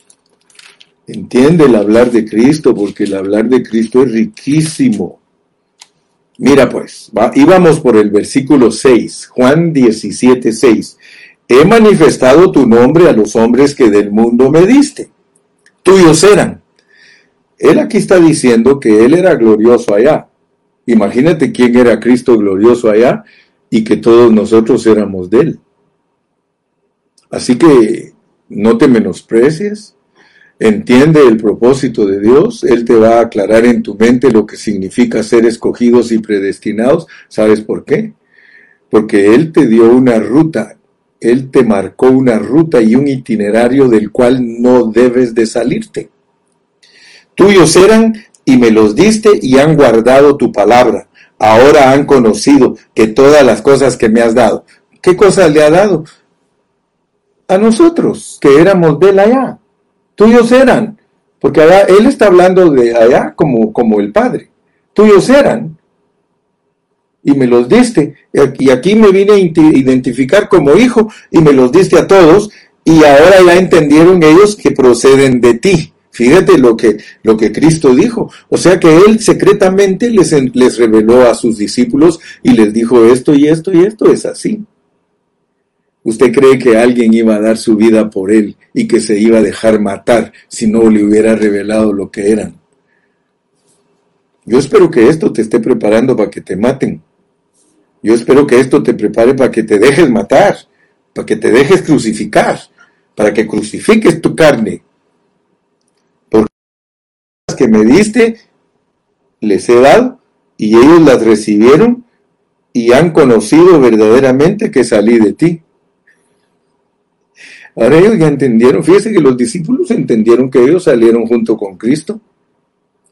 Entiende el hablar de Cristo, porque el hablar de Cristo es riquísimo. Mira pues, íbamos por el versículo 6, Juan 17, 6. He manifestado tu nombre a los hombres que del mundo me diste. Tuyos eran. Él aquí está diciendo que Él era glorioso allá, Imagínate quién era Cristo glorioso allá y que todos nosotros éramos de Él. Así que no te menosprecies, entiende el propósito de Dios, Él te va a aclarar en tu mente lo que significa ser escogidos y predestinados. ¿Sabes por qué? Porque Él te dio una ruta, Él te marcó una ruta y un itinerario del cual no debes de salirte. Tuyos eran y me los diste y han guardado tu palabra. Ahora han conocido que todas las cosas que me has dado. ¿Qué cosas le ha dado? A nosotros, que éramos de allá. Tuyos eran. Porque allá, él está hablando de allá como, como el Padre. Tuyos eran. Y me los diste. Y aquí me vine a identificar como hijo y me los diste a todos. Y ahora ya entendieron ellos que proceden de ti Fíjate lo que, lo que Cristo dijo. O sea que Él secretamente les, les reveló a sus discípulos y les dijo esto y esto y esto es así. ¿Usted cree que alguien iba a dar su vida por Él y que se iba a dejar matar si no le hubiera revelado lo que eran? Yo espero que esto te esté preparando para que te maten. Yo espero que esto te prepare para que te dejes matar, para que te dejes crucificar, para que crucifiques tu carne que me diste, les he dado, y ellos las recibieron y han conocido verdaderamente que salí de ti. Ahora ellos ya entendieron, fíjese que los discípulos entendieron que ellos salieron junto con Cristo.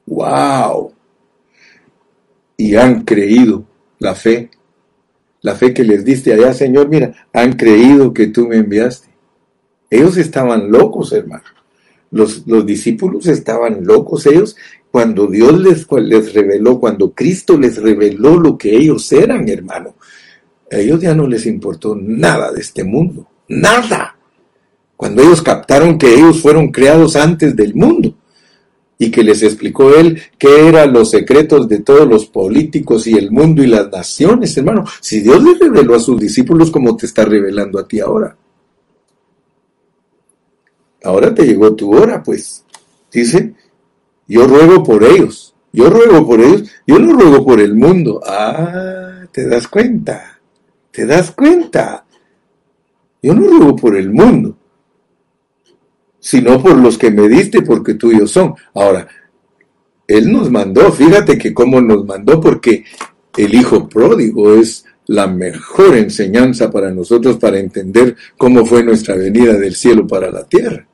¡Wow! Y han creído la fe, la fe que les diste allá, Señor, mira, han creído que tú me enviaste. Ellos estaban locos, hermano. Los, discípulos estaban locos ellos cuando Dios les, les reveló, cuando Cristo les reveló lo que ellos eran, hermano. A ellos ya no les importó nada de este mundo, nada. Cuando ellos captaron que ellos fueron creados antes del mundo y que les explicó él qué eran los secretos de todos los políticos y el mundo y las naciones, hermano. Si Dios les reveló a sus discípulos como te está revelando a ti ahora. Ahora te llegó tu hora, pues. Dice, yo ruego por ellos. Yo ruego por ellos. Yo no ruego por el mundo. Ah, te das cuenta. Te das cuenta. Yo no ruego por el mundo, sino por los que me diste, porque tuyos son. Ahora, Él nos mandó, fíjate que cómo nos mandó, porque el Hijo pródigo es la mejor enseñanza para nosotros para entender cómo fue nuestra venida del cielo para la tierra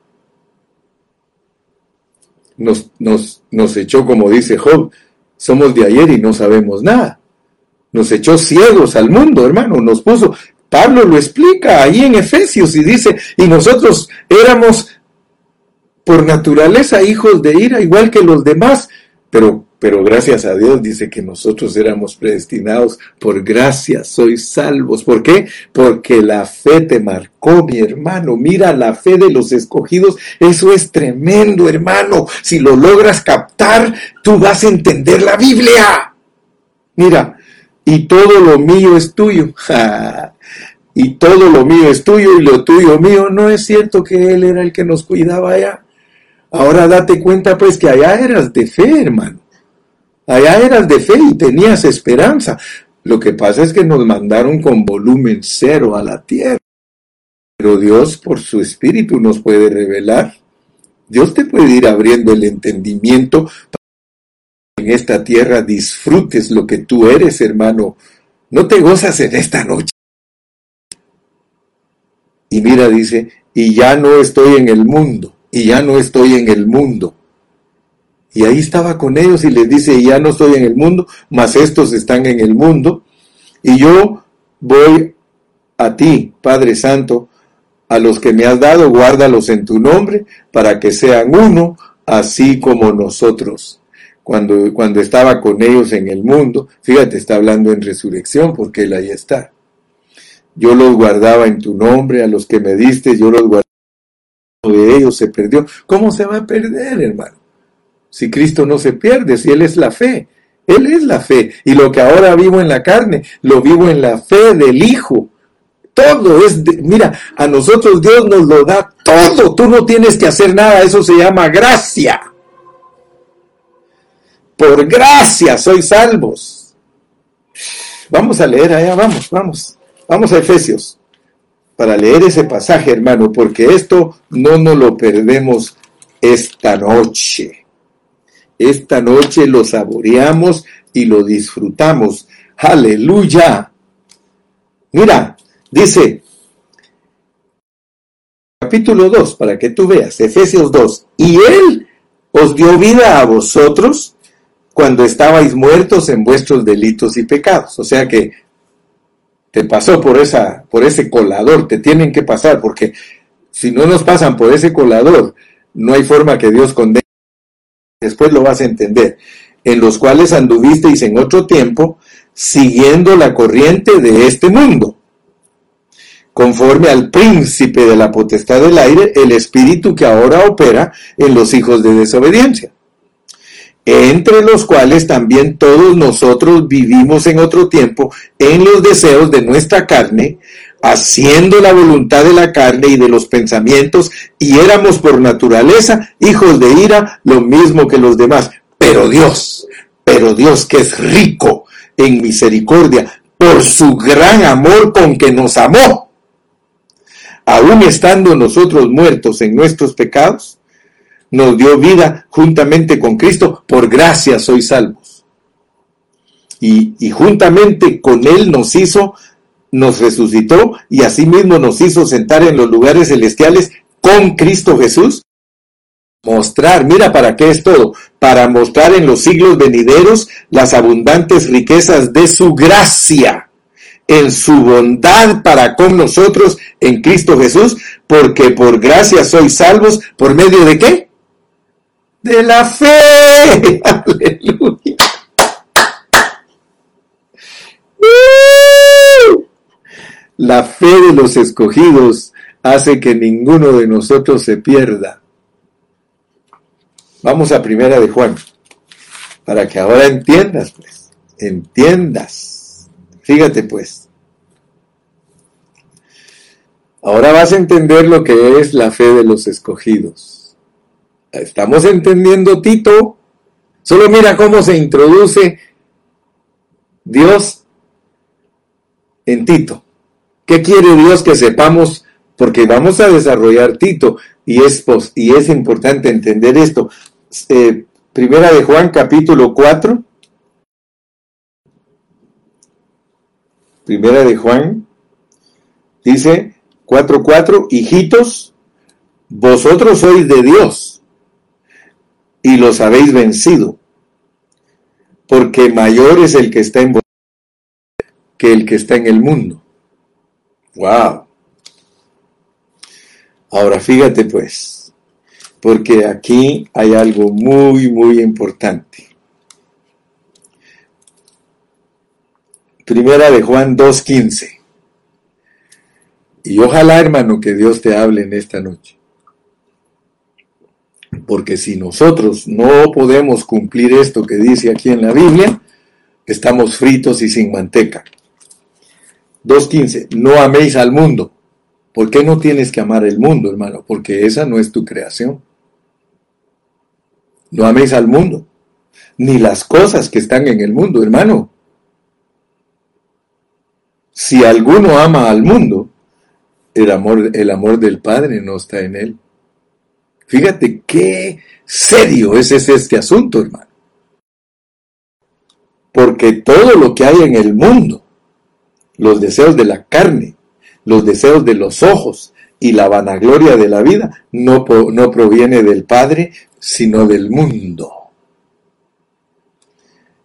nos, nos, nos echó, como dice Job, somos de ayer y no sabemos nada. Nos echó ciegos al mundo, hermano, nos puso. Pablo lo explica ahí en Efesios y dice, y nosotros éramos por naturaleza hijos de ira, igual que los demás, pero pero gracias a Dios dice que nosotros éramos predestinados por gracia, sois salvos. ¿Por qué? Porque la fe te marcó, mi hermano. Mira la fe de los escogidos. Eso es tremendo, hermano. Si lo logras captar, tú vas a entender la Biblia. Mira, y todo lo mío es tuyo. y todo lo mío es tuyo y lo tuyo mío. No es cierto que Él era el que nos cuidaba allá. Ahora date cuenta pues que allá eras de fe, hermano. Allá eras de fe y tenías esperanza. Lo que pasa es que nos mandaron con volumen cero a la tierra. Pero Dios por su espíritu nos puede revelar. Dios te puede ir abriendo el entendimiento para que en esta tierra disfrutes lo que tú eres, hermano. No te gozas en esta noche. Y mira, dice, y ya no estoy en el mundo, y ya no estoy en el mundo, y ahí estaba con ellos y les dice, ya no estoy en el mundo, mas estos están en el mundo. Y yo voy a ti, Padre Santo, a los que me has dado, guárdalos en tu nombre, para que sean uno, así como nosotros. Cuando, cuando estaba con ellos en el mundo, fíjate, está hablando en resurrección, porque él ahí está. Yo los guardaba en tu nombre, a los que me diste, yo los guardaba. De ellos se perdió. ¿Cómo se va a perder, hermano? Si Cristo no se pierde, si Él es la fe. Él es la fe. Y lo que ahora vivo en la carne, lo vivo en la fe del Hijo. Todo es, mira, a nosotros Dios nos lo da todo. Tú no tienes que hacer nada. Eso se llama gracia. Por gracia sois salvos. Vamos a leer allá, vamos, vamos. Vamos a Efesios para leer ese pasaje, hermano, porque esto no nos lo perdemos esta noche. Esta noche lo saboreamos y lo disfrutamos. Aleluya. Mira, dice, capítulo 2, para que tú veas, Efesios 2, y Él os dio vida a vosotros cuando estabais muertos en vuestros delitos y pecados. O sea que te pasó por, esa, por ese colador, te tienen que pasar, porque si no nos pasan por ese colador, no hay forma que Dios condene después lo vas a entender, en los cuales anduvisteis en otro tiempo, siguiendo la corriente de este mundo, conforme al príncipe de la potestad del aire, el espíritu que ahora opera en los hijos de desobediencia, entre los cuales también todos nosotros vivimos en otro tiempo en los deseos de nuestra carne, haciendo la voluntad de la carne y de los pensamientos, y éramos por naturaleza hijos de ira, lo mismo que los demás. Pero Dios, pero Dios que es rico en misericordia, por su gran amor con que nos amó, aun estando nosotros muertos en nuestros pecados, nos dio vida juntamente con Cristo, por gracia sois salvos. Y, y juntamente con Él nos hizo, nos resucitó y asimismo nos hizo sentar en los lugares celestiales con Cristo Jesús. Mostrar, mira para qué es todo, para mostrar en los siglos venideros las abundantes riquezas de su gracia en su bondad para con nosotros en Cristo Jesús, porque por gracia sois salvos por medio de qué? De la fe. Aleluya. La fe de los escogidos hace que ninguno de nosotros se pierda. Vamos a primera de Juan, para que ahora entiendas, pues, entiendas. Fíjate, pues. Ahora vas a entender lo que es la fe de los escogidos. Estamos entendiendo Tito. Solo mira cómo se introduce Dios en Tito. ¿Qué quiere Dios que sepamos? Porque vamos a desarrollar Tito y es, y es importante entender esto. Eh, primera de Juan capítulo 4. Primera de Juan dice 4.4, hijitos, vosotros sois de Dios y los habéis vencido, porque mayor es el que está en vosotros que el que está en el mundo. Wow. Ahora fíjate pues, porque aquí hay algo muy, muy importante. Primera de Juan 2.15. Y ojalá, hermano, que Dios te hable en esta noche. Porque si nosotros no podemos cumplir esto que dice aquí en la Biblia, estamos fritos y sin manteca. 2.15. No améis al mundo. ¿Por qué no tienes que amar el mundo, hermano? Porque esa no es tu creación. No améis al mundo, ni las cosas que están en el mundo, hermano. Si alguno ama al mundo, el amor, el amor del Padre no está en él. Fíjate qué serio es este asunto, hermano. Porque todo lo que hay en el mundo, los deseos de la carne, los deseos de los ojos y la vanagloria de la vida, no, no proviene del Padre, sino del mundo.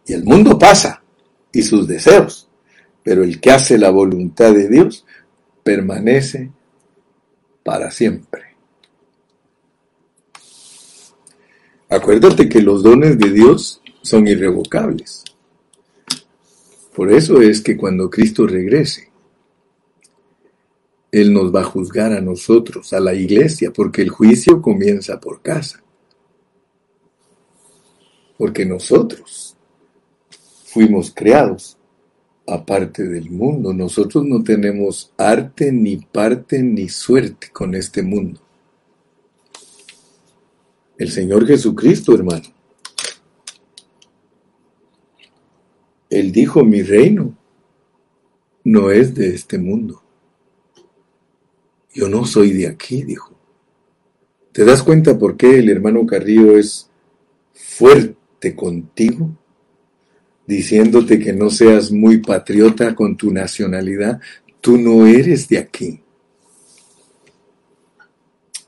Y el mundo pasa, y sus deseos, pero el que hace la voluntad de Dios permanece para siempre. Acuérdate que los dones de Dios son irrevocables. Por eso es que cuando Cristo regrese, Él nos va a juzgar a nosotros, a la iglesia, porque el juicio comienza por casa. Porque nosotros fuimos creados aparte del mundo. Nosotros no tenemos arte, ni parte, ni suerte con este mundo. El Señor Jesucristo, hermano. Él dijo, mi reino no es de este mundo. Yo no soy de aquí, dijo. ¿Te das cuenta por qué el hermano Carrillo es fuerte contigo? diciéndote que no seas muy patriota con tu nacionalidad, tú no eres de aquí.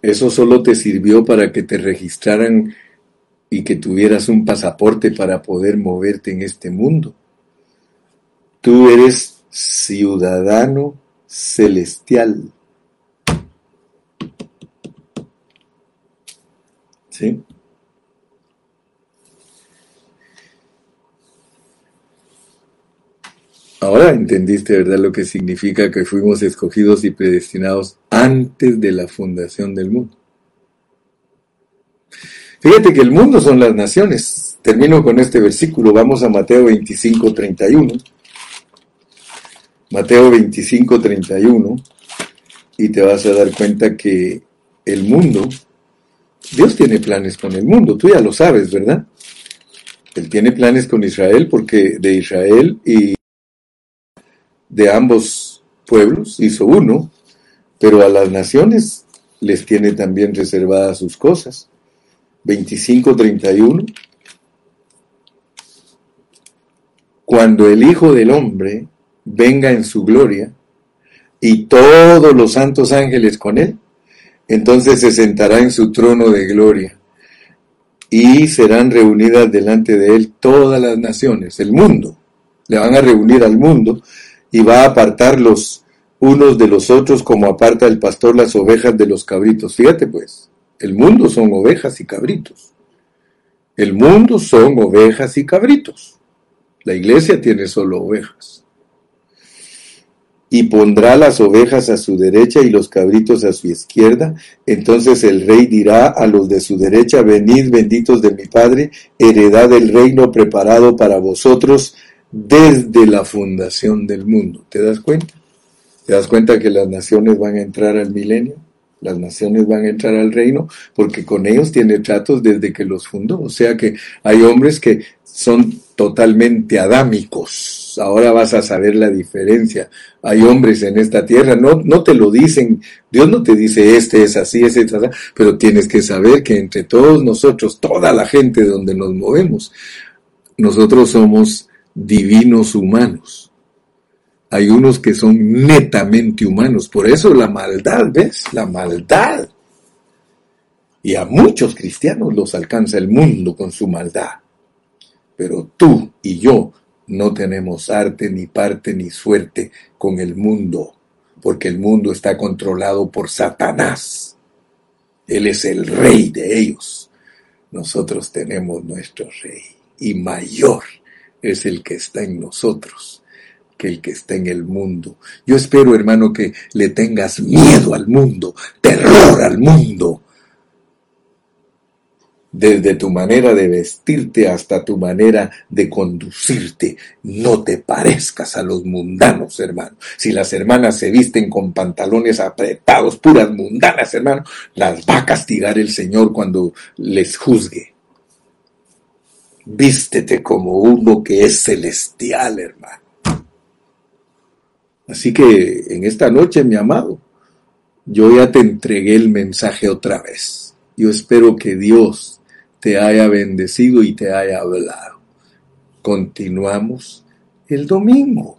Eso solo te sirvió para que te registraran y que tuvieras un pasaporte para poder moverte en este mundo. Tú eres ciudadano celestial. ¿Sí? Ahora entendiste, ¿verdad?, lo que significa que fuimos escogidos y predestinados antes de la fundación del mundo. Fíjate que el mundo son las naciones. Termino con este versículo. Vamos a Mateo 25, 31. Mateo 25, 31. Y te vas a dar cuenta que el mundo, Dios tiene planes con el mundo. Tú ya lo sabes, ¿verdad? Él tiene planes con Israel porque de Israel y de ambos pueblos hizo uno, pero a las naciones les tiene también reservadas sus cosas. 25-31. Cuando el Hijo del Hombre venga en su gloria y todos los santos ángeles con él, entonces se sentará en su trono de gloria y serán reunidas delante de él todas las naciones, el mundo. Le van a reunir al mundo y va a apartar los unos de los otros como aparta el pastor las ovejas de los cabritos. Fíjate pues, el mundo son ovejas y cabritos. El mundo son ovejas y cabritos. La iglesia tiene solo ovejas. Y pondrá las ovejas a su derecha y los cabritos a su izquierda. Entonces el rey dirá a los de su derecha, venid benditos de mi Padre, heredad del reino preparado para vosotros desde la fundación del mundo. ¿Te das cuenta? ¿Te das cuenta que las naciones van a entrar al milenio? Las naciones van a entrar al reino porque con ellos tiene tratos desde que los fundó. O sea que hay hombres que son totalmente adámicos. Ahora vas a saber la diferencia. Hay hombres en esta tierra, no, no te lo dicen, Dios no te dice este es así, ese es así, pero tienes que saber que entre todos nosotros, toda la gente donde nos movemos, nosotros somos divinos humanos hay unos que son netamente humanos. Por eso la maldad, ¿ves? La maldad. Y a muchos cristianos los alcanza el mundo con su maldad. Pero tú y yo no tenemos arte, ni parte, ni suerte con el mundo, porque el mundo está controlado por Satanás. Él es el rey de ellos. Nosotros tenemos nuestro rey y mayor es el que está en nosotros que el que está en el mundo. Yo espero, hermano, que le tengas miedo al mundo, terror al mundo. Desde tu manera de vestirte hasta tu manera de conducirte, no te parezcas a los mundanos, hermano. Si las hermanas se visten con pantalones apretados, puras mundanas, hermano, las va a castigar el Señor cuando les juzgue. Vístete como uno que es celestial, hermano. Así que en esta noche, mi amado, yo ya te entregué el mensaje otra vez. Yo espero que Dios te haya bendecido y te haya hablado. Continuamos el domingo.